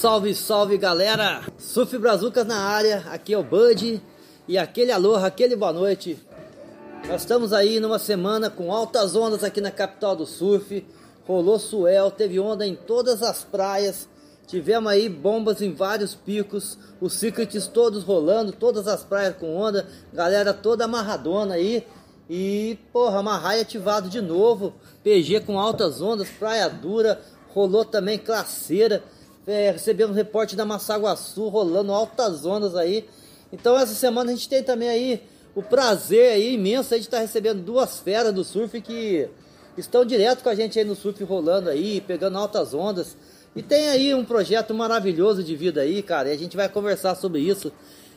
Salve, salve galera! Surf Brazucas na área, aqui é o Bud e aquele aloha, aquele boa noite. Nós estamos aí numa semana com altas ondas aqui na capital do surf. Rolou suel, teve onda em todas as praias. Tivemos aí bombas em vários picos, os secrets todos rolando, todas as praias com onda, galera toda amarradona aí. E, porra, amarrai ativado de novo, PG com altas ondas, praia dura, rolou também classeira. É, recebemos reporte da Massaguaçu rolando altas ondas aí. Então essa semana a gente tem também aí o prazer aí imenso aí de estar recebendo duas feras do surf que estão direto com a gente aí no surf rolando aí, pegando altas ondas. E tem aí um projeto maravilhoso de vida aí, cara, e a gente vai conversar sobre isso.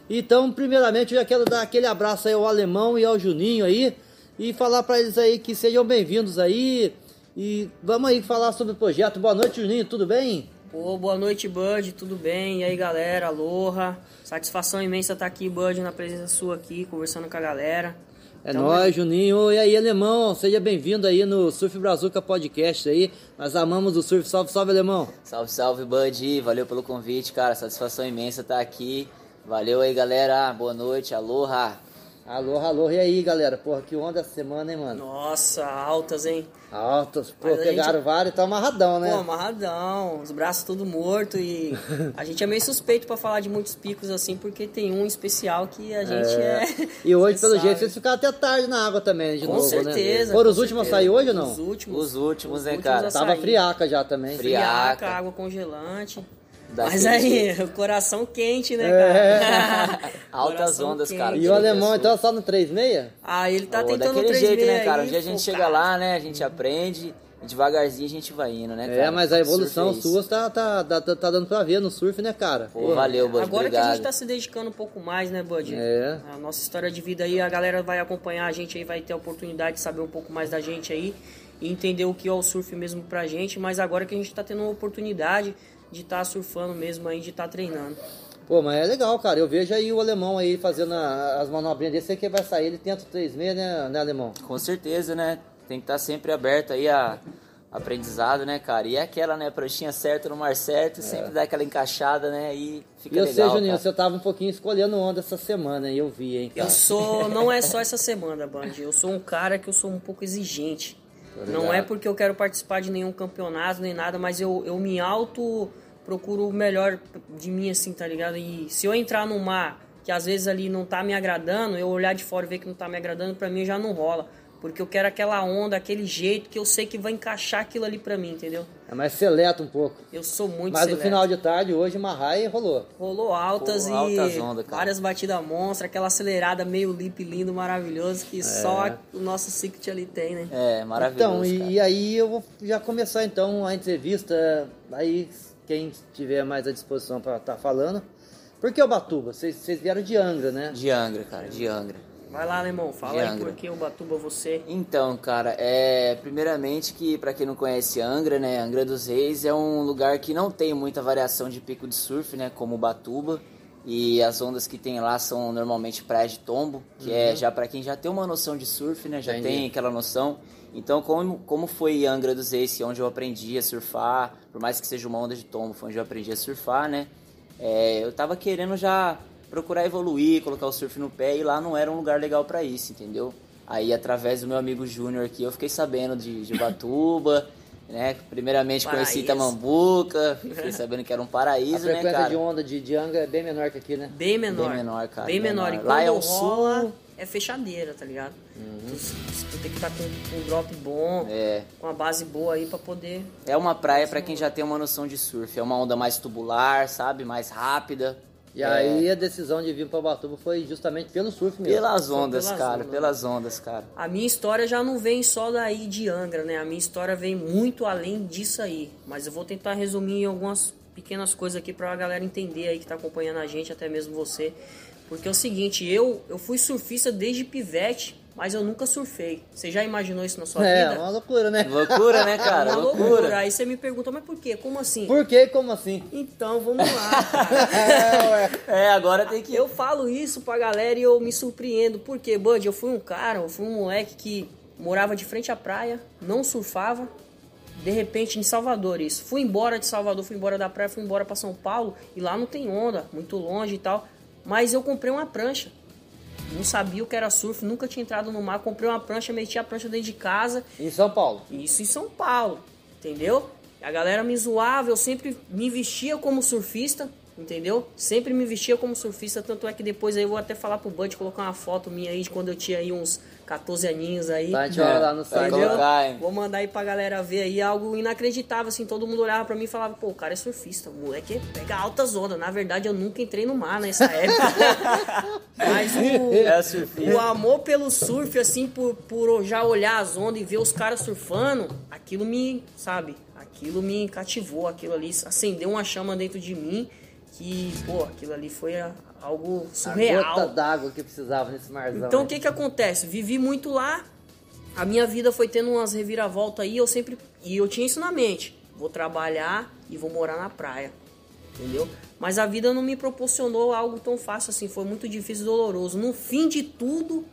Então, primeiramente, eu já quero dar aquele abraço aí ao Alemão e ao Juninho aí e falar para eles aí que sejam bem-vindos aí. E vamos aí falar sobre o projeto. Boa noite, Juninho, tudo bem? Pô, boa noite, Bud, tudo bem? E aí, galera, aloha. Satisfação imensa estar aqui, Bud, na presença sua aqui, conversando com a galera. É então, nóis, Juninho. E aí, Alemão, seja bem-vindo aí no Surf Brazuca Podcast aí. Nós amamos o surf. Salve, salve, Alemão. Salve, salve, Bud. Valeu pelo convite, cara. Satisfação imensa estar aqui. Valeu aí, galera. Boa noite, aloha. Alô, alô, e aí galera? Porra, que onda essa semana, hein, mano? Nossa, altas, hein? Altas, pô, Mas pegaram gente... vários e tá amarradão, né? Pô, amarradão, os braços tudo morto e a gente é meio suspeito pra falar de muitos picos assim, porque tem um especial que a gente é. é... E hoje, pelo sabe. jeito, vocês ficaram até tarde na água também, de com novo, certeza, né? Foram Foram os últimos a sair hoje ou não? Os últimos. Os últimos, os né, últimos cara? Tava friaca já também. Friaca, friaca água congelante. Mas aí, o coração quente, né, cara? É. Altas ondas, quente. cara. E o alemão, então, só no 3,6? Ah, ele tá oh, tentando daquele jeito, né, cara? Um dia a gente chega lá, né, a gente aprende, devagarzinho a gente vai indo, né, é, cara? É, mas a evolução é sua tá, tá, tá, tá, dando pra ver no surf, né, cara? Pô, Pô valeu, Bud, Agora obrigado. que a gente tá se dedicando um pouco mais, né, Bud? É. A nossa história de vida aí, a galera vai acompanhar a gente aí, vai ter a oportunidade de saber um pouco mais da gente aí e entender o que é o surf mesmo pra gente, mas agora que a gente tá tendo uma oportunidade de estar tá surfando mesmo aí, de estar tá treinando. Pô, mas é legal, cara. Eu vejo aí o alemão aí fazendo a, as manobrinhas desse que vai sair, ele tenta 3 meses, né, né, alemão? Com certeza, né? Tem que estar tá sempre aberto aí a aprendizado, né, cara? E é aquela, né, pranchinha certa no mar certo, é. sempre dá aquela encaixada, né? E fica e eu legal. sei, Juninho, você tava um pouquinho escolhendo onda essa semana, e eu vi, hein, cara. Eu sou, não é só essa semana, Band. Eu sou um cara que eu sou um pouco exigente. Não é porque eu quero participar de nenhum campeonato nem nada, mas eu, eu me auto procuro o melhor de mim, assim, tá ligado? E se eu entrar num mar que às vezes ali não tá me agradando, eu olhar de fora e ver que não tá me agradando, pra mim já não rola. Porque eu quero aquela onda, aquele jeito que eu sei que vai encaixar aquilo ali pra mim, entendeu? É mais seleto um pouco. Eu sou muito Mas seleto. no final de tarde, hoje, Marrai rolou. Rolou altas Pô, e altas ondas, várias batidas monstras, aquela acelerada meio lip lindo, maravilhoso, que é. só o nosso Secret ali tem, né? É, maravilhoso. Então, e, e, aí eu vou já começar então a entrevista. Aí quem tiver mais à disposição para estar tá falando. Por que Ubatuba? Vocês vieram de Angra, né? De Angra, cara, de Angra. Vai lá, Alemão, fala aí por que Ubatuba você. Então, cara, é primeiramente que para quem não conhece Angra, né, Angra dos Reis é um lugar que não tem muita variação de pico de surf, né, como Ubatuba. E as ondas que tem lá são normalmente praias de tombo, que é uhum. é já para quem já tem uma noção de surf, né, já Entendi. tem aquela noção. Então, como, como foi Angra dos Reis, onde eu aprendi a surfar, por mais que seja uma onda de tombo, foi onde eu aprendi a surfar, né? É, eu tava querendo já procurar evoluir, colocar o surf no pé e lá não era um lugar legal para isso, entendeu? Aí através do meu amigo Júnior aqui eu fiquei sabendo de, de Batuba, né? Primeiramente paraíso. conheci Tamambuca, fiquei sabendo que era um paraíso, né, cara? A frequência de onda de, de Angra é bem menor que aqui, né? Bem menor. Bem menor, cara. Bem menor. menor. E lá é o rola, sul. É fechadeira, tá ligado? Uhum. Tu, tu, tem que estar tá com, com, um drop bom, é. com uma base boa aí pra poder. É uma praia para quem já tem uma noção de surf. É uma onda mais tubular, sabe? Mais rápida. E é. aí a decisão de vir para Batuba foi justamente pelo surf mesmo. Pelas ondas, pelas cara, ondas. pelas ondas, cara. A minha história já não vem só daí de Angra, né? A minha história vem muito além disso aí. Mas eu vou tentar resumir em algumas pequenas coisas aqui para a galera entender aí que tá acompanhando a gente, até mesmo você. Porque é o seguinte, eu, eu fui surfista desde pivete, mas eu nunca surfei. Você já imaginou isso na sua é, vida? É, uma loucura, né? Loucura, né, cara? É uma loucura. loucura. Aí você me pergunta, mas por quê? Como assim? Por quê? Como assim? Então, vamos lá. é, agora tem que... Eu falo isso pra galera e eu me surpreendo. Por quê, Bud? Eu fui um cara, eu fui um moleque que morava de frente à praia, não surfava, de repente em Salvador isso. Fui embora de Salvador, fui embora da praia, fui embora para São Paulo e lá não tem onda, muito longe e tal. Mas eu comprei uma prancha. Não sabia o que era surf, nunca tinha entrado no mar, comprei uma prancha, meti a prancha dentro de casa. Em São Paulo? Isso em São Paulo, entendeu? A galera me zoava, eu sempre me vestia como surfista, entendeu? Sempre me vestia como surfista, tanto é que depois aí eu vou até falar pro Bud colocar uma foto minha aí de quando eu tinha aí uns 14 aninhos aí. Tá, a gente lá no Vai site. colocar, hein? Vou mandar aí pra galera ver aí algo inacreditável, assim, todo mundo olhava pra mim e falava, pô, o cara é surfista, o moleque pega altas ondas. Na verdade, eu nunca entrei no mar nessa época. Mas o, É o amor pelo surf, assim, por, por já olhar as ondas e ver os caras surfando, aquilo me, sabe, aquilo me cativou, aquilo ali acendeu uma chama dentro de mim que, pô, aquilo ali foi a- algo A surreal. gota d'água que precisava nesse marzão. Então o aí. que que acontece? Vivi muito lá, a minha vida foi tendo umas reviravoltas aí, eu sempre. E eu tinha isso na mente. Vou trabalhar e vou morar na praia. Entendeu? Mas a vida não me proporcionou algo tão fácil assim, foi muito difícil e doloroso. No fim de tudo,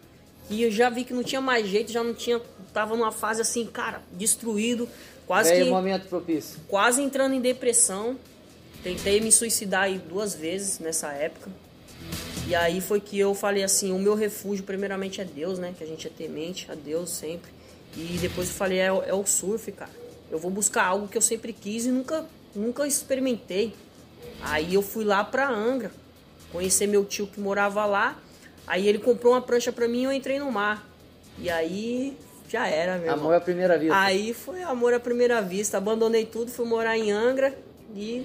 e eu já vi que não tinha mais jeito, já não tinha. Tava numa fase assim, cara, destruído, quase Veio que momento propício. quase entrando em depressão. Tentei me suicidar aí duas vezes nessa época. E aí foi que eu falei assim, o meu refúgio primeiramente é Deus, né? Que a gente é temente a Deus sempre. E depois eu falei, é, o- é o surf, cara. Eu vou buscar algo que eu sempre quis e nunca, nunca experimentei. Aí eu fui lá pra Angra, conhecer meu tio que morava lá. Aí ele comprou uma prancha pra mim e eu entrei no mar. E aí já era, meu irmão. Amor à primeira vista. Aí foi amor à primeira vista. Abandonei tudo, fui morar em Angra e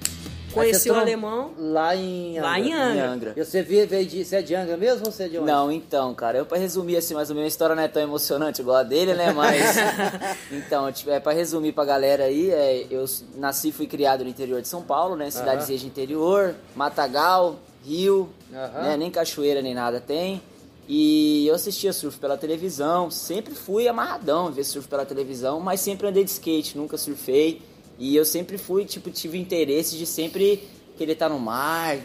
conheci o alemão Lá em lá em Angra. Em Angra. E você veio, veio de. Você é de Angra mesmo ou você é de onde? Não, então, cara, eu pra resumir assim, mais ou menos, a história não é tão emocionante igual a dele, né? Mas. então, tipo, é pra resumir pra galera aí, é, eu nasci e fui criado no interior de São Paulo, né? Cidadezinha de interior, Matagal, Rio, né? Nem cachoeira nem nada tem. E eu assistia surf pela televisão, sempre fui amarradão ver surf pela televisão, mas sempre andei de skate, nunca surfei. E eu sempre fui, tipo, tive interesse de sempre querer estar no mar,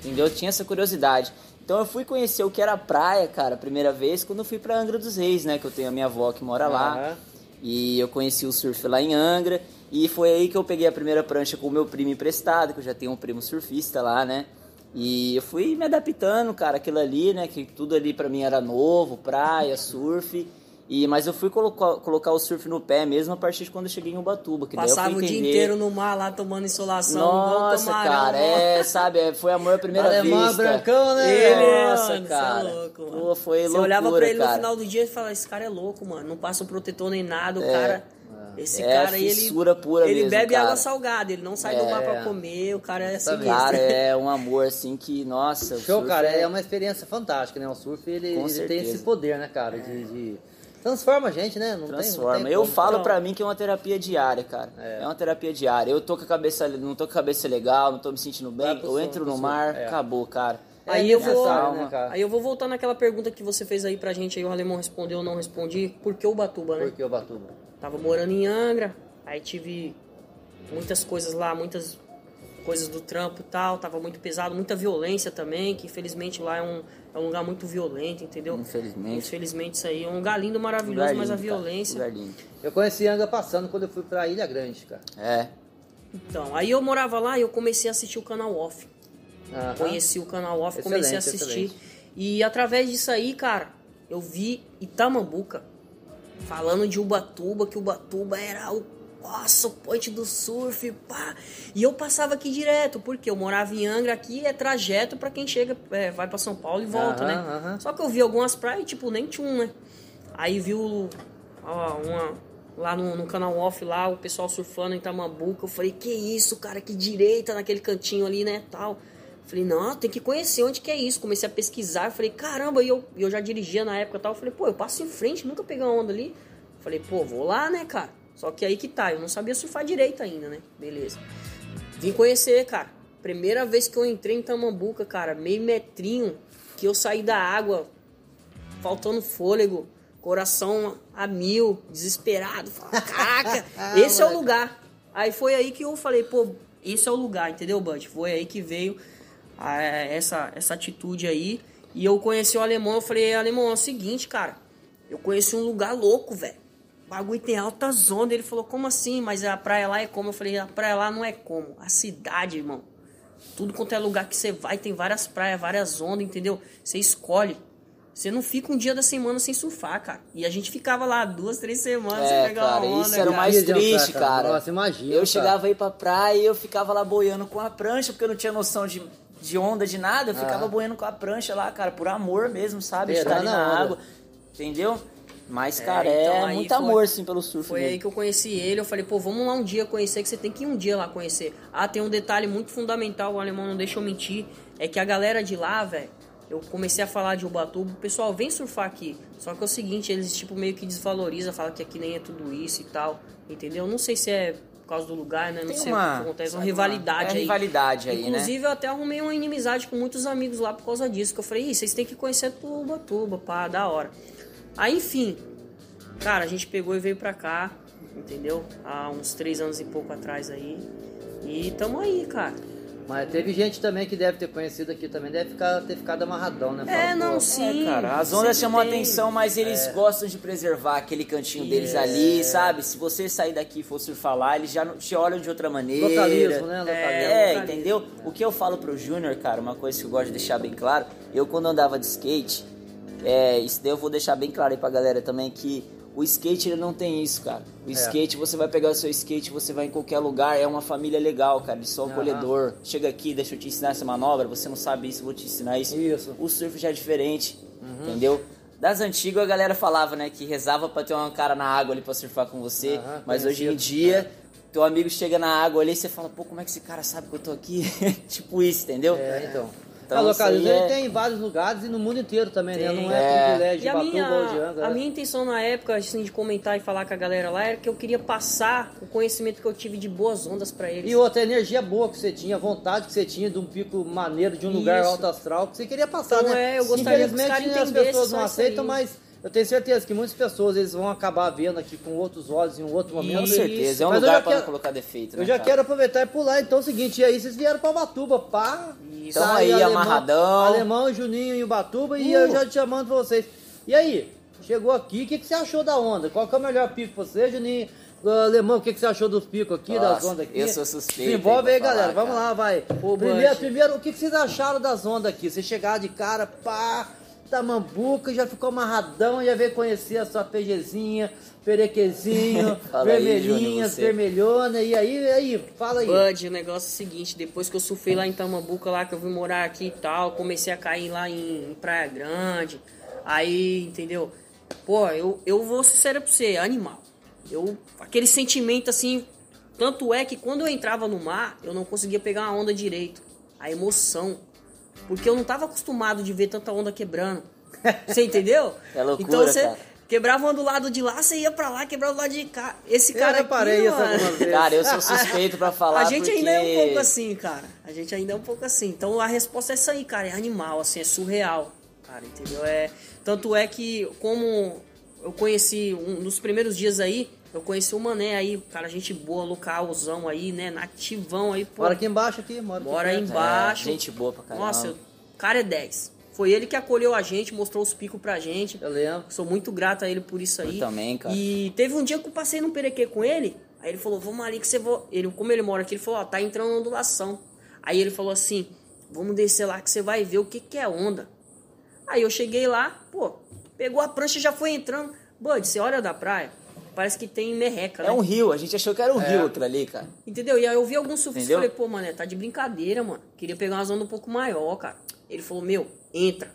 entendeu? Eu tinha essa curiosidade. Então eu fui conhecer o que era praia, cara, a primeira vez, quando eu fui pra Angra dos Reis, né? Que eu tenho a minha avó que mora lá. Aham. E eu conheci o surf lá em Angra. E foi aí que eu peguei a primeira prancha com o meu primo emprestado, que eu já tenho um primo surfista lá, né? E eu fui me adaptando, cara, aquilo ali, né? Que tudo ali pra mim era novo, praia, surf. E, mas eu fui colocar, colocar o surf no pé mesmo a partir de quando eu cheguei em Ubatuba. Que daí eu Passava o dia inteiro no mar lá tomando insolação. Nossa, camarão, cara, é, sabe, é, foi amor à primeira Alemão vista. brancão, né? Ele, Nossa, mano, cê é cara. louco, mano. Pô, foi Você loucura, olhava pra ele cara. no final do dia e falava, esse cara é louco, mano. Não passa um protetor nem nada, o É. cara... Esse É cara aí, ele, pura ele mesmo, bebe cara. água salgada, ele não sai do É. mar pra comer, o cara é assim. Cara, é um amor assim que, nossa. o Show, surf cara, é uma experiência fantástica, né? O surf, ele, ele tem esse poder, né, cara? De, de- Transforma a gente, né? Não tem- não Transforma. tem eu como. falo Não. pra mim que é uma terapia diária, cara. É. É. uma terapia diária. Eu tô com a cabeça, não tô com a cabeça legal, não tô me sentindo bem, eu som, entro no som. mar, É. acabou, cara. É Aí eu vou- Calma. né, cara? Aí eu vou voltar naquela pergunta que você fez aí pra gente, aí o alemão respondeu ou não respondi. Por que o Batuba, né? Porque o Batuba. Tava morando em Angra, aí tive muitas coisas lá, muitas coisas do trampo e tal, tava muito pesado, muita violência também, que infelizmente lá é um, é um lugar muito violento, entendeu? Infelizmente. Infelizmente isso aí é um lugar lindo, maravilhoso, Lugar mas a lindo, cara. violência... Lugar lindo. Eu conheci Anga passando quando eu fui pra Ilha Grande, cara. É. Então, aí eu morava lá e eu comecei a assistir o canal off. Aham. Conheci o canal off, Excelente, comecei a assistir. excelente. E através disso aí, cara, eu vi Itamambuca falando de Ubatuba, que Ubatuba era o nossa, o point do surf, pá. E eu passava aqui direto, porque eu morava em Angra, aqui é trajeto pra quem chega, é, vai pra São Paulo e volta, Aham, né? aham. Só que eu vi algumas praias, tipo, nem tinha um, né? Aí viu ó, uma, lá no, no canal off lá, o pessoal surfando em Itamambuca. Eu falei, que isso, cara, que direita naquele cantinho ali, né, tal. Falei, não, tem que conhecer onde que é isso. Comecei a pesquisar, falei, caramba, e eu, eu já dirigia na época e tal. Eu falei, pô, eu passo em frente, nunca peguei uma onda ali. Falei, pô, vou lá, né, cara. Só que aí que tá, eu não sabia surfar direito ainda, né? Beleza. Vim conhecer, cara. Primeira vez que eu entrei em Tamambuca, cara, meio metrinho, que eu saí da água, faltando fôlego, coração a mil, desesperado. Caraca, esse é o lugar. Aí foi aí que eu falei, pô, esse é o lugar, entendeu, Bud? Foi aí que veio ah, essa, essa atitude aí. E eu conheci o alemão, eu falei, alemão, é o seguinte, cara, eu conheci um lugar louco, velho. Bagulho tem altas ondas. Ele falou, como assim? Mas a praia lá é como? Eu falei, a praia lá não é como. A cidade, irmão. Tudo quanto é lugar que você vai, tem várias praias, várias ondas, entendeu? Você escolhe. Você não fica um dia da semana sem surfar, cara. E a gente ficava lá duas, três semanas É, sem pegar cara, onda, isso era o mais triste, cara. cara. Nossa, imagina, Eu cara. chegava aí pra praia e eu ficava lá boiando com a prancha, porque eu não tinha noção de, de onda, de nada. Eu ficava Ah. boiando com a prancha lá, cara, por amor mesmo, sabe? De estar ali Beirando na água. Entendeu? Mas, cara, então é muito foi- amor, sim, pelo surf. Foi aí que eu conheci ele. Eu falei, pô, vamos lá um dia conhecer, que você tem que ir um dia lá conhecer. Ah, tem um detalhe muito fundamental, o alemão não deixa eu mentir. É que a galera de lá, velho, eu comecei a falar de Ubatuba, o pessoal vem surfar aqui. Só que é o seguinte, eles tipo meio que desvalorizam, falam que aqui nem é tudo isso e tal. Entendeu? Não sei se é por causa do lugar, né? Não Tem sei uma- o que acontece, uma rivalidade uma- é aí. rivalidade aí, né? Inclusive, eu até arrumei uma inimizade com muitos amigos lá por causa disso. Que eu falei, Ih, vocês têm que conhecer Ubatuba, pá, da hora. Aí, enfim, cara, a gente pegou e veio pra cá, entendeu? Há uns três anos e pouco atrás aí. E tamo aí, cara. Mas teve gente também que deve ter conhecido aqui também, deve ficar, ter ficado amarradão, né? É, Fala, não, pô, sim. É, cara, as ondas chamam tem. atenção, mas eles gostam de preservar aquele cantinho deles É. ali, sabe? Se você sair daqui e for surfar lá, eles já te olham de outra maneira. Localismo, né? Localismo. É, localismo. entendeu? O que eu falo pro Júnior, cara, uma coisa que eu gosto de deixar bem claro, eu quando andava de skate, é, isso daí eu vou deixar bem claro aí pra galera também, que o skate ele não tem isso, cara. O skate, você vai pegar o seu skate, você vai em qualquer lugar, é uma família legal, cara, eles são Aham. acolhedor. Chega aqui, deixa eu te ensinar essa manobra, você não sabe isso, vou te ensinar isso. Isso. O surf já é diferente, entendeu? Das antigas a galera falava, né, que rezava pra ter um cara na água ali pra surfar com você, Aham, mas hoje em dia teu amigo chega na água ali e você fala, pô, como é que esse cara sabe que eu tô aqui? tipo isso, entendeu? É, então. Então, a ele é- tem em vários lugares e no mundo inteiro também, né? Tem. Não é, É. privilégio de E a Batuba ou de minha, Angra. a né? minha intenção na época, assim, de comentar e falar com a galera lá, era que eu queria passar o conhecimento que eu tive de boas ondas pra eles. E outra energia boa que você tinha, vontade que você tinha de um pico maneiro, de um lugar Isso. alto astral, que você queria passar, Então, né? é, eu gostaria que os Infelizmente, caras as pessoas não aceitam, aí. mas eu tenho certeza que muitas pessoas eles vão acabar vendo aqui com outros olhos em um outro momento. Com Isso. certeza, é um Mas eu lugar não quero- colocar defeito, Eu né, já cara? quero aproveitar e pular, então é o seguinte, e aí vocês vieram pra Batuba, pá. Isso. tá aí, amarradão. Alemão, Juninho e Ubatuba, e Uh. eu já te chamando pra vocês. E aí, chegou aqui, o que, que você achou da onda? Qual que é o melhor pico pra você, Juninho? Ah, Alemão, o que, que você achou dos picos aqui, das Nossa, ondas aqui? eu sou suspeito Se envolve aí galera. Vamos lá, vai. Pô, primeiro, primeiro, o que, que vocês acharam das ondas aqui? Você chegar de cara, pá, Tamambuca, já ficou amarradão, já veio conhecer a sua PGzinha, perequezinho, você. vermelhona, e aí, e aí, fala aí. Bud, o negócio é o seguinte, depois que eu surfei lá em Tamambuca, lá que eu vim morar aqui e tal, comecei a cair lá em, em Praia Grande, aí, entendeu? Pô, eu, eu vou ser sincero pra você, animal. Eu, aquele sentimento assim, tanto é que quando eu entrava no mar, eu não conseguia pegar uma onda direito. A emoção. Porque eu não tava acostumado de ver tanta onda quebrando. Você entendeu? É loucura, então você cara. quebrava uma do lado de lá, você ia pra lá, quebrava do lado de cá. Esse Eu cara reparei aqui, mano, algumas vezes. Cara, eu sou suspeito pra falar a gente porque... ainda é um pouco assim, cara. A gente ainda é um pouco assim. Então a resposta é essa aí, cara. É animal, assim, é surreal. Cara, entendeu? É, tanto é que, como eu conheci um dos primeiros dias aí, eu conheci o Mané aí, cara, gente boa, localzão aí, né? Nativão aí, pô. Bora aqui embaixo aqui, bora. aqui aí embaixo. É, gente boa pra caramba. Nossa, o cara é 10. Foi ele que acolheu a gente, mostrou os picos pra gente. Eu lembro. Sou muito grato a ele por isso aí. Eu também, cara. E teve um dia que eu passei no Perequê com ele. Aí ele falou, vamos ali que você vai. Ele, como ele mora aqui, ele falou, ó, tá entrando ondulação. Aí ele falou assim, vamos descer lá que você vai ver o que, que é onda. Aí eu cheguei lá, pô, pegou a prancha e já foi entrando. Bud, você olha da praia, parece que tem merreca, É né? um rio, a gente achou que era um rio aquilo ali, cara. Entendeu? E aí eu vi alguns surfistas e falei, pô, mano, tá de brincadeira, mano. Queria pegar umas ondas um pouco maior, cara. Ele falou, meu, entra.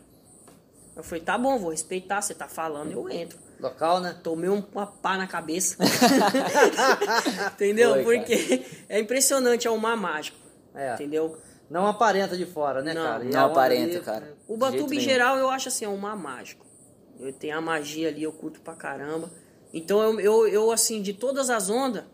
Eu falei, tá bom, vou respeitar, você tá falando, eu entro. Local, né? Tomei um- uma pá na cabeça. Entendeu? Foi, Porque é impressionante, é um mar mágico. É. Entendeu? Não aparenta de fora, né, Não, cara? E Não onda aparenta, ali- cara. O Batuba, em geral, eu acho assim, é um mar mágico. Eu tenho a magia ali, eu curto pra caramba. Então, eu, eu, eu, assim, de todas as ondas,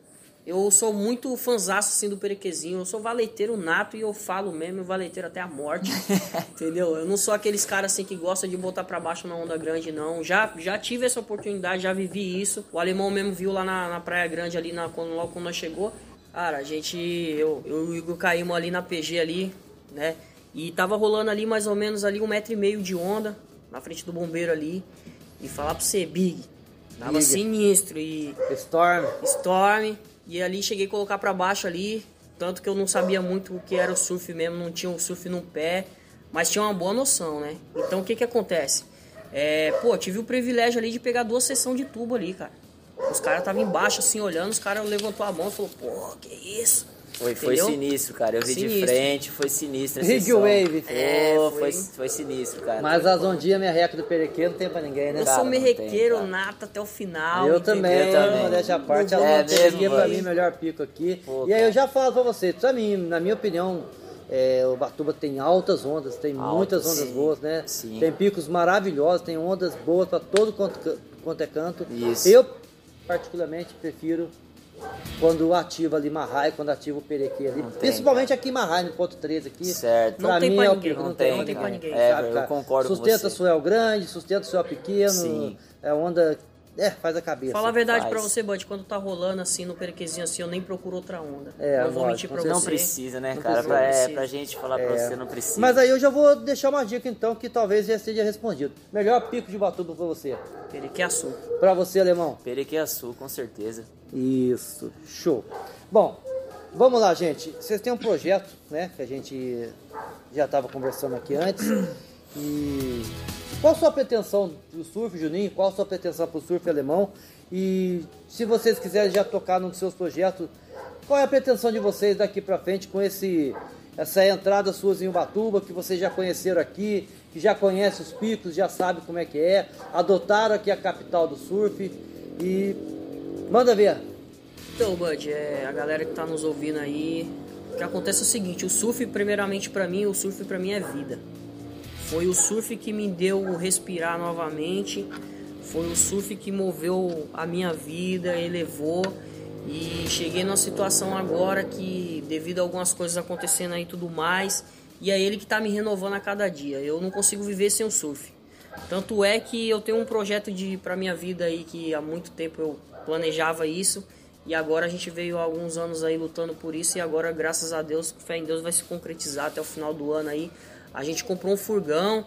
eu sou muito fanzaço, assim, do perequezinho. Eu sou valeteiro nato e eu falo mesmo, eu valeteiro até a morte. entendeu? Eu não sou aqueles caras, assim, que gostam de botar pra baixo na onda grande, não. Já, já tive essa oportunidade, já vivi isso. O alemão mesmo viu lá na, na Praia Grande, ali, na, quando, logo quando nós chegou. Cara, a gente, eu, eu e o Igor caímos ali na PG ali, né? E tava rolando ali mais ou menos ali um metro e meio de onda na frente do bombeiro ali. E falar pra você, Big, Tava Big. sinistro e Storm. Storm. E ali cheguei a colocar pra baixo ali. Tanto que eu não sabia muito o que era o surf mesmo, não tinha o surf no pé. Mas tinha uma boa noção, né? Então o que que acontece? É, pô, tive o privilégio ali de pegar duas sessões de tubo ali, cara. Os caras estavam embaixo assim olhando, os caras levantou a mão e falou, pô, que isso? Foi, foi Entendeu? sinistro, cara. Eu vi de Sinistro. frente, foi sinistro. a sessão. Wave. É, Pô, foi- foi, foi sinistro, cara. Mas as ondinhas merreca do Perequê não tem pra ninguém, né? Eu Cara, sou não tem, merrequeiro cara. nato até o final. Eu entendeu? também, Eu também. modéstia à parte, ela não É tem mesmo, pra mano? mim melhor pico aqui. Pô, e aí eu já falo pra você, pra mim, na minha opinião, é, o Batuba tem altas ondas, tem Altas, muitas ondas sim, boas, né? sim. Tem picos maravilhosos, tem ondas boas pra todo quanto, quanto é canto. Isso. Eu, particularmente, prefiro quando ativa ali Marrai, quando ativa o Perequê ali. Não tem, Principalmente aqui em Marrai, no ponto 13 aqui. Certo. Não pra tem mim pra é o ninguém, não não tem, tem, não tem pra ninguém. É, sabe, eu concordo com Sustenta você. suel grande, sustenta suel pequeno, Sim. é onda... É, faz a cabeça. Falar a verdade Faz. pra você, Bud, quando tá rolando assim no perequezinho assim, eu nem procuro outra onda. É, não vou mentir pra certeza. Não você. precisa, né, Não cara? precisa, Pra, é, pra gente falar pra você, não precisa. Mas aí eu já vou deixar uma dica então que talvez já seja respondido. Melhor pico de batuba pra você. Perequê açúcar. Pra você, alemão. Perequê-açu, com certeza. Isso, show. Bom, vamos lá, gente. Vocês têm um projeto, né? Que a gente já estava conversando aqui antes. E qual sua pretensão pro surf, Juninho? Qual sua pretensão pro surf alemão? E se vocês quiserem já tocar num dos seus projetos, qual é a pretensão de vocês daqui pra frente com esse essa entrada suas em Ubatuba, que vocês já conheceram aqui, que já conhecem os picos, já sabem como é que é, adotaram aqui a capital do surf e manda ver. Então, Bud, é, a galera que tá nos ouvindo aí, o que acontece é o seguinte, o surf, primeiramente pra mim, o surf pra mim é vida. Foi o surf que me deu respirar novamente, foi o surf que moveu a minha vida, elevou e cheguei numa situação agora que devido a algumas coisas acontecendo aí e tudo mais, e é ele que tá me renovando a cada dia. Eu não consigo viver sem o surf. Tanto é que eu tenho um projeto de para minha vida aí que há muito tempo eu planejava isso e agora a gente veio há alguns anos aí lutando por isso e agora graças a Deus, fé em Deus vai se concretizar até o final do ano aí. A gente comprou um furgão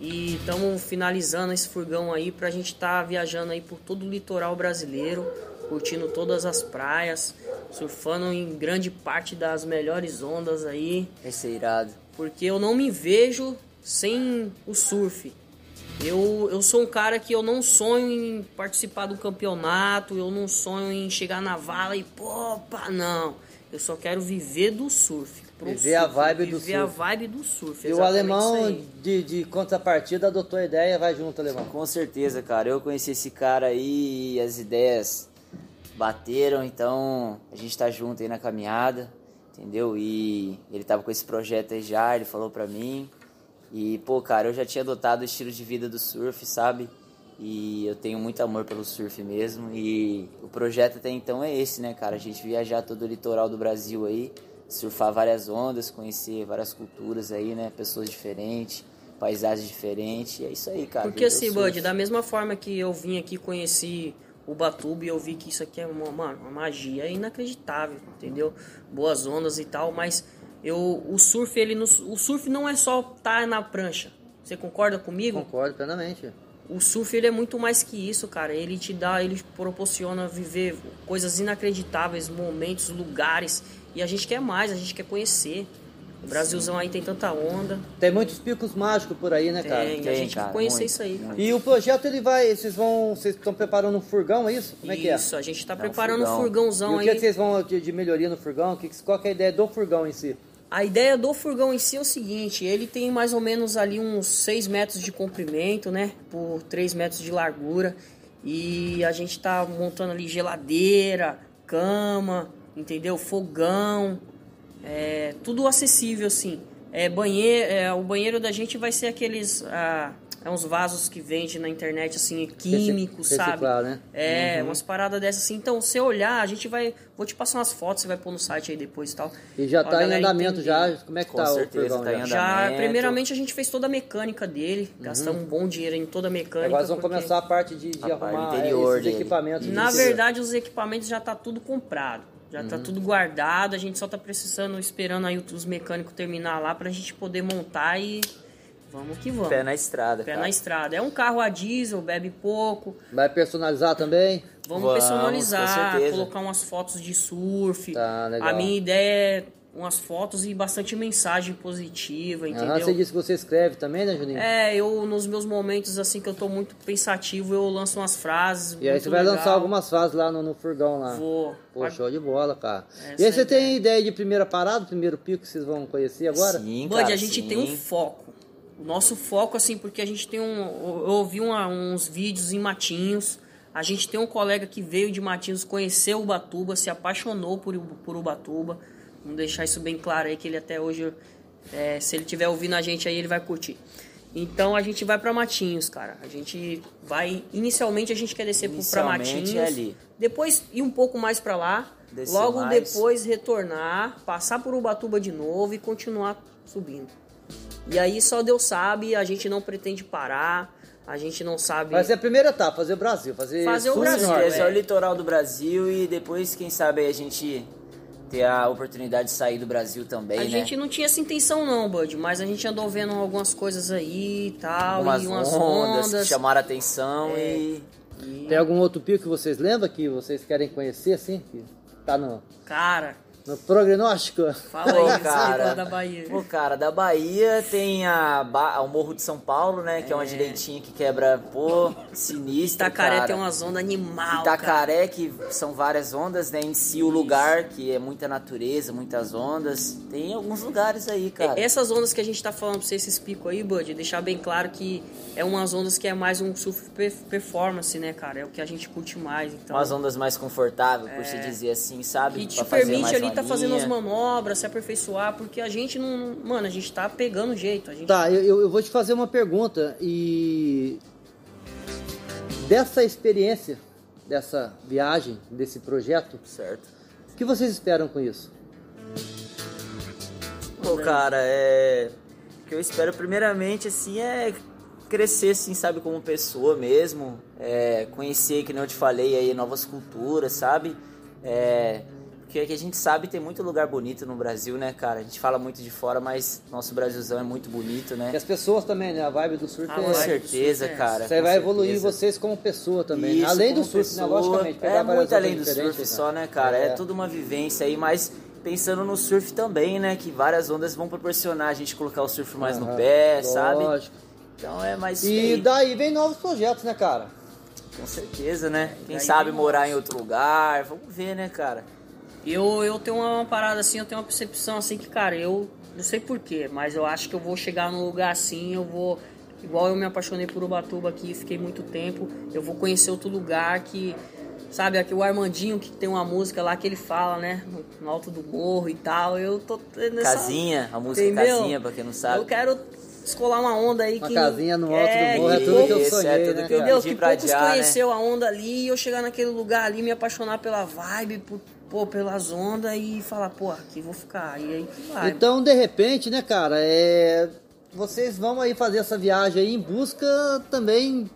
e estamos finalizando esse furgão aí pra gente estar viajando aí por todo o litoral brasileiro, curtindo todas as praias, surfando em grande parte das melhores ondas aí Esse é irado. porque eu não me vejo sem o surf. Eu, eu sou um cara que eu não sonho em participar do campeonato, eu não sonho em chegar na vala e pô, pá, não. Eu só quero viver do surf. Pro Viver a surf, vibe do Viver a surf. vibe do surf. E o alemão de, de contrapartida adotou a ideia, vai junto, alemão. Com certeza, cara. Eu conheci esse cara aí e as ideias bateram, então a gente tá junto aí na caminhada, entendeu? E ele tava com esse projeto aí já, ele falou pra mim. E, pô, cara, eu já tinha adotado o estilo de vida do surf, sabe? E eu tenho muito amor pelo surf mesmo. E o projeto até então é esse, né, cara? A gente viajar todo o litoral do Brasil aí, surfar várias ondas, conhecer várias culturas aí, né? Pessoas diferentes, paisagens diferentes. E é isso aí, cara. Porque o assim. Bud, da mesma forma que eu vim aqui conheci o Batuba e eu vi que isso aqui é uma, mano, uma magia inacreditável, entendeu? Boas ondas e tal, mas eu o surf ele no, o surf não é só estar na prancha. Você concorda comigo? Concordo plenamente. O surf ele é muito mais que isso, cara. Ele te dá, ele te proporciona viver coisas inacreditáveis, momentos, lugares. E a gente quer mais, a gente quer conhecer. O Brasilzão aí tem tanta onda. Tem muitos picos mágicos por aí, né, cara? Tem, a tem, gente cara, quer conhecer muito, isso aí. muito. E o projeto ele vai, vocês vão, vocês estão preparando um furgão, é isso? Como é que é? Isso, a gente tá um preparando um furgão. E furgãozão o que, é aí. que vocês vão de, de melhoria no furgão? Que, qual que é a ideia do furgão em si? A ideia do furgão em si é o seguinte, ele tem mais ou menos ali uns 6 metros de comprimento, né? Por 3 metros de largura. E a gente tá montando ali geladeira, cama, entendeu? Fogão, é, tudo acessível assim. É, banheiro, é, o banheiro da gente vai ser aqueles. Ah, é uns vasos que vende na internet, assim, químicos, Recic- sabe? reciclar, né? É, umas paradas dessas assim. Então, se olhar, a gente vai. Vou te passar umas fotos, você vai pôr no site aí depois e tal. E já tá em andamento entender. já? Como é que Com tá certeza, o furgão tá em já? andamento. Já, primeiramente, a gente fez toda a mecânica dele, gastamos um bom dinheiro em toda a mecânica. Agora vão porque- começar a parte de, de A parte arrumar interior esses dele. equipamentos. Na de- verdade, os equipamentos já tá tudo comprado. Já Uhum. tá tudo guardado, a gente só tá precisando, esperando aí os mecânicos terminar lá pra gente poder montar e Vamos que vamos. Pé na estrada, Pé cara. na estrada. É um carro a diesel, bebe pouco. Vai personalizar também? Vamos, Vamos, personalizar, colocar umas fotos de surf. Tá, legal. A minha ideia é umas fotos e bastante mensagem positiva, entendeu? Aham, você disse que você escreve também, né, Juninho? É, eu nos meus momentos assim que eu tô muito pensativo, eu lanço umas frases. E aí você vai legal. lançar algumas fases lá no, no furgão lá. Vou. Pô, show de bola, cara. Essa e aí é você a tem ideia de primeira parada, primeiro pico que vocês vão conhecer agora? Sim, Bud, cara, a gente sim. tem um foco. O nosso foco, assim, porque a gente tem um. Eu ouvi uma- uns vídeos em Matinhos. A gente tem um colega que veio de Matinhos, conheceu Ubatuba, se apaixonou por, por Ubatuba. Vamos deixar isso bem claro aí, que ele até hoje, é, se ele estiver ouvindo a gente aí, ele vai curtir. Então a gente vai pra Matinhos, cara. A gente vai. Inicialmente a gente quer descer pra Inicialmente Matinhos. é ali. Depois ir um pouco mais pra lá. Descer logo mais. depois retornar, passar por Ubatuba de novo e continuar subindo. E aí só Deus sabe, a gente não pretende parar, a gente não sabe. Vai ser a primeira etapa, fazer o Brasil. Fazer, Fazer o sul Brasil, norte. Esse é é. o litoral do Brasil e depois, quem sabe, a gente ter a oportunidade de sair do Brasil também, a né? gente não tinha essa intenção não, Bud, mas a gente andou vendo algumas coisas aí e tal, Algumas e umas ondas, ondas. que chamaram a atenção É. e... Tem algum outro pico que vocês lembram que vocês querem conhecer, assim? Que tá no, Cara, no prognóstico? fala aí, cara. cara. da Bahia. Pô, cara, da Bahia tem a ba- o Morro de São Paulo, né? Que é uma direitinha que quebra, pô, sinistro, Itacaré cara. tem umas ondas animal, cara. Itacaré, que são várias ondas, né? Em si o lugar, que é muita natureza, muitas ondas. Tem alguns lugares aí, cara. Essas ondas que a gente tá falando pra você, esses picos aí, Bud, deixar bem claro que é umas ondas que é mais um surf per- performance, né, cara? É o que a gente curte mais, então... Umas ondas mais confortáveis, por se dizer assim, sabe? que te Pra fazer permite mais ali uma tá fazendo as manobras, se aperfeiçoar, porque a gente não, mano, a gente tá pegando jeito, a gente Tá, eu, eu- eu vou te fazer uma pergunta e dessa experiência, dessa viagem, desse projeto, Certo. o que vocês esperam com isso? Pô, cara, é. O que eu espero primeiramente, assim, é crescer, assim, sabe, como pessoa mesmo. É, conhecer, que nem eu te falei aí, novas culturas, sabe? É. Porque aqui a gente sabe tem muito lugar bonito no Brasil, né, cara? A gente fala muito de fora, mas nosso Brasilzão é muito bonito, né? E as pessoas também, né? A vibe do surf Ah, é... Com certeza, surf é cara. Isso aí com vai evoluir certeza. vocês como pessoa também. né? Isso, além do surf, né? pessoa. Logicamente. pegar É muito além do surf diferentes, só, né, cara? É. É. tudo uma vivência aí, mas pensando no surf também, né? Que várias ondas vão proporcionar a gente colocar o surf mais no Aham, pé, sabe? Lógico. Então é mais E daí vem novos projetos, né, cara? Com certeza, né? Quem daí sabe vem morar em outro lugar, vamos ver, né, cara? Eu, eu tenho uma parada assim, eu tenho uma percepção assim que, cara, eu não sei porquê, mas eu acho que eu vou chegar num lugar assim, eu vou. Igual eu me apaixonei por Ubatuba aqui, fiquei muito tempo, eu vou conhecer outro lugar que. Sabe, aqui o Armandinho que tem uma música lá que ele fala, né? No, no alto do morro e tal. Eu tô nessa. Casinha, a música Entendeu? Casinha, pra quem não sabe. Eu quero descolar uma onda aí Uma que. casinha no alto do morro, é tudo que eu isso, sonhei, é tudo né, que eu? Entendeu? Que pra poucos né? conheceu a onda ali e eu chegar naquele lugar ali, me apaixonar pela vibe, por, pô, pelas ondas e falar, pô, aqui vou ficar. E aí vai. Então, de repente, né, cara, é... vocês vão aí fazer essa viagem aí em busca também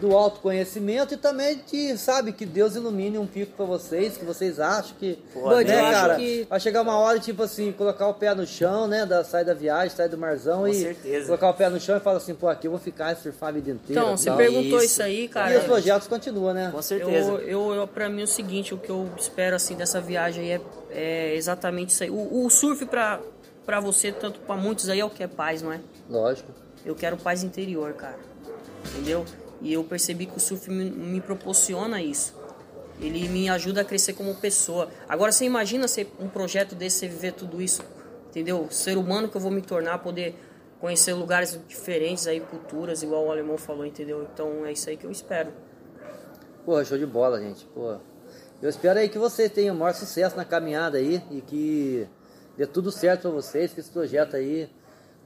do autoconhecimento e também de, sabe, que Deus ilumine um pico pra vocês, que vocês acham que, Pô, né, cara, que- vai chegar uma hora, tipo assim, colocar o pé no chão, né, da, sair da viagem, sair do marzão Com e certeza. colocar o pé no chão e falar assim, pô, aqui eu vou ficar e surfar a vida inteira. Então, você perguntou Isso. isso, aí, cara. E os projetos continuam, né? Com certeza. Eu, eu, eu, pra mim, é o seguinte, o que eu espero, assim, dessa viagem aí é, é exatamente isso aí. O, o surf pra, pra você, tanto pra muitos aí, é o que é paz, não é? Lógico. Eu quero paz interior, cara. Entendeu? E eu percebi que o surf me, me proporciona isso. Ele me ajuda a crescer como pessoa. Agora você imagina ser um projeto desse, você viver tudo isso, entendeu? Ser humano que eu vou me tornar, poder conhecer lugares diferentes aí, culturas, igual o alemão falou, entendeu? Então é isso aí que eu espero. Pô, show de bola, gente. Pô. Eu espero aí que vocês tenham o maior sucesso na caminhada aí e que dê tudo certo pra vocês, que esse projeto aí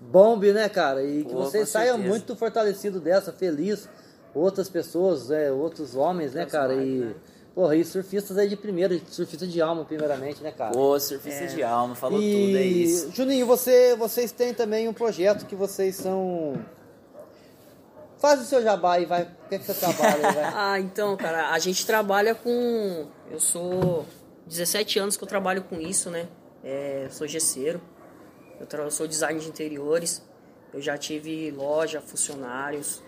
bombe, né, cara? E que Pô, vocês com saiam muito fortalecidos dessa, feliz. Outras pessoas, é, outros homens, né, cara? E, porra, e surfistas aí de primeira, surfistas de alma, primeiramente, né, cara? Pô, surfista de alma, falou e, tudo, é isso. Juninho, você, vocês têm também um projeto que vocês são. Faz o seu jabá aí, vai. O que, é que você trabalha aí, vai? Ah, então, cara, a gente trabalha com. Eu sou 17 anos que eu trabalho com isso, né? É, eu sou gesseiro, eu, tra- eu sou design de interiores Eu já tive loja, funcionários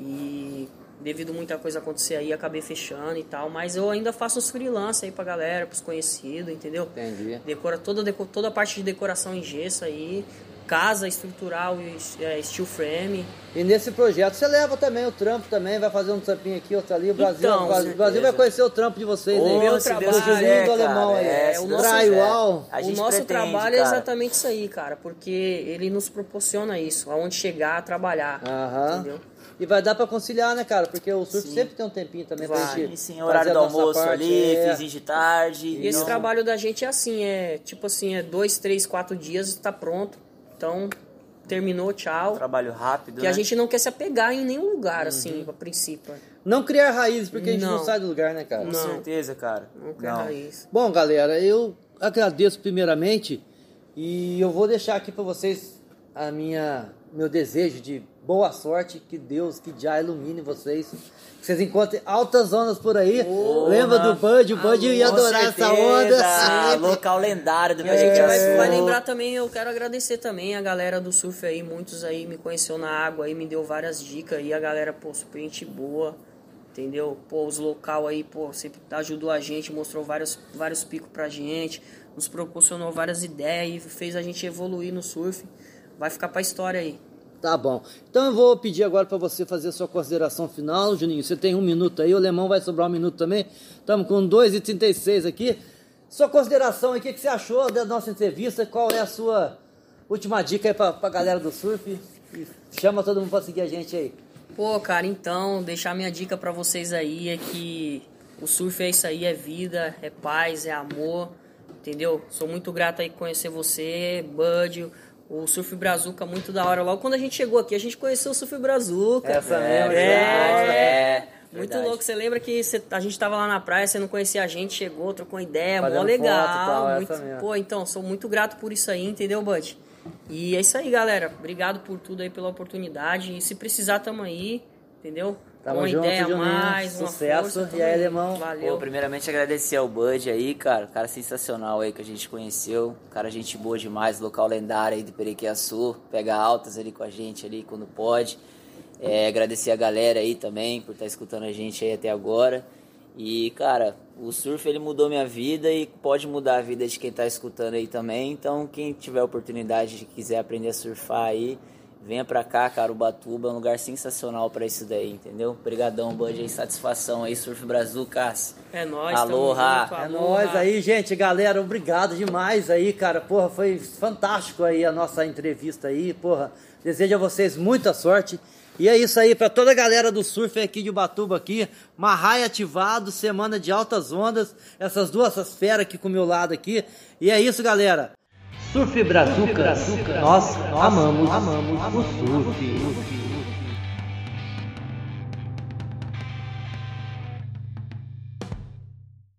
e devido a muita coisa acontecer aí, acabei fechando e tal, mas eu ainda faço uns freelance aí pra galera, pros conhecidos, entendeu? Entendi. Decora toda, toda a parte de decoração em gesso aí, casa estrutural e é, steel frame. E nesse projeto você leva também o trampo também, vai fazer um trampinho aqui, outro ali. O Brasil, Então, o Brasil, o Brasil vai conhecer o trampo de vocês Ô, aí. meu se trabalho, quiser, do cara, Alemão aí. é, É, o nosso-. Drywall. A o nosso pretende, trabalho é cara. exatamente isso aí, cara, porque ele nos proporciona isso, aonde chegar a trabalhar, Aham. entendeu? E vai dar pra conciliar, né, cara? Porque o surf Sim. sempre tem um tempinho também pra Vai. gente. E sim, horário a do almoço parte, ali, é. finzinho de tarde. E esse não- trabalho da gente é assim, é tipo assim, é dois, três, quatro dias está pronto. Então, terminou, tchau. Trabalho rápido, Que a né? gente não quer se apegar em nenhum lugar, Uhum. assim, a princípio. Não criar raízes, porque a gente não Não. sai do lugar, né, cara? Com Não. certeza, cara. Não Não. raiz. Bom, galera, eu agradeço primeiramente e eu vou deixar aqui pra vocês a minha meu desejo de boa sorte, que Deus, que já ilumine vocês. Que vocês encontrem altas ondas por aí. Lembra do Bud? O Bud ia Com adorar essa certeza, onda. Local lendário do E a gente vai, vai lembrar também, eu quero agradecer também a galera do surf aí, muitos aí me conheceu na água aí, me deu várias dicas aí, a galera, pô, super gente boa, entendeu? Pô, os local aí, pô, sempre ajudou a gente, mostrou vários, vários picos pra gente, nos proporcionou várias ideias e fez a gente evoluir no surf. Vai ficar pra história aí. Tá bom. Então eu vou pedir agora para você fazer a sua consideração final, Juninho. Você tem um minuto aí, o Alemão vai sobrar um minuto também. Estamos com 2h36 aqui. Sua consideração aí, o que, que você achou da nossa entrevista? Qual é a sua última dica aí pra, pra galera do surf? E chama todo mundo pra seguir a gente aí. Pô, cara, então, deixar minha dica pra vocês aí é que o surf é isso aí, é vida, é paz, é amor, entendeu? Sou muito grato aí conhecer você, Bud, o Surf Brazuca, muito da hora. Logo quando a gente chegou aqui, a gente conheceu o Surf Brazuca. Essa É, mesmo, verdade, é. é. Muito verdade. louco, você lembra que você- a gente tava lá na praia, você não conhecia a gente, chegou, trocou ideia, Fazendo mó legal. foto e tal, muito-. Pô, então, sou muito grato por isso aí, entendeu, Bud? E é isso aí, galera. Obrigado por tudo aí, pela oportunidade. E se precisar, tamo aí, entendeu? Tamo uma junto, ideia a Juninho. mais, Sucesso. força, E aí, alemão? Valeu. Pô, primeiramente agradecer ao Bud aí, cara, cara sensacional aí que a gente conheceu, cara gente boa demais, local lendário aí do Perequiaçu, pega altas ali com a gente ali quando pode. É, agradecer a galera aí também por estar escutando a gente aí até agora. E, cara, o surf ele mudou minha vida e pode mudar a vida de quem tá escutando aí também. Então, quem tiver oportunidade de quiser aprender a surfar aí, venha pra cá, cara, Ubatuba é um lugar sensacional pra isso daí, entendeu? Obrigadão, Bud aí, satisfação aí, Surf Brasil, Cássio. É nóis, Aloha. junto, É nóis aí, gente, galera, obrigado demais aí, cara, porra, foi fantástico aí a nossa entrevista aí, porra, desejo a vocês muita sorte, e é isso aí, pra toda a galera do surf aqui de Ubatuba aqui, Marrai ativado, semana de altas ondas, essas duas essas feras aqui com o meu lado aqui, e é isso, galera. Surf Brazucas, nós amamos, amamos o surf.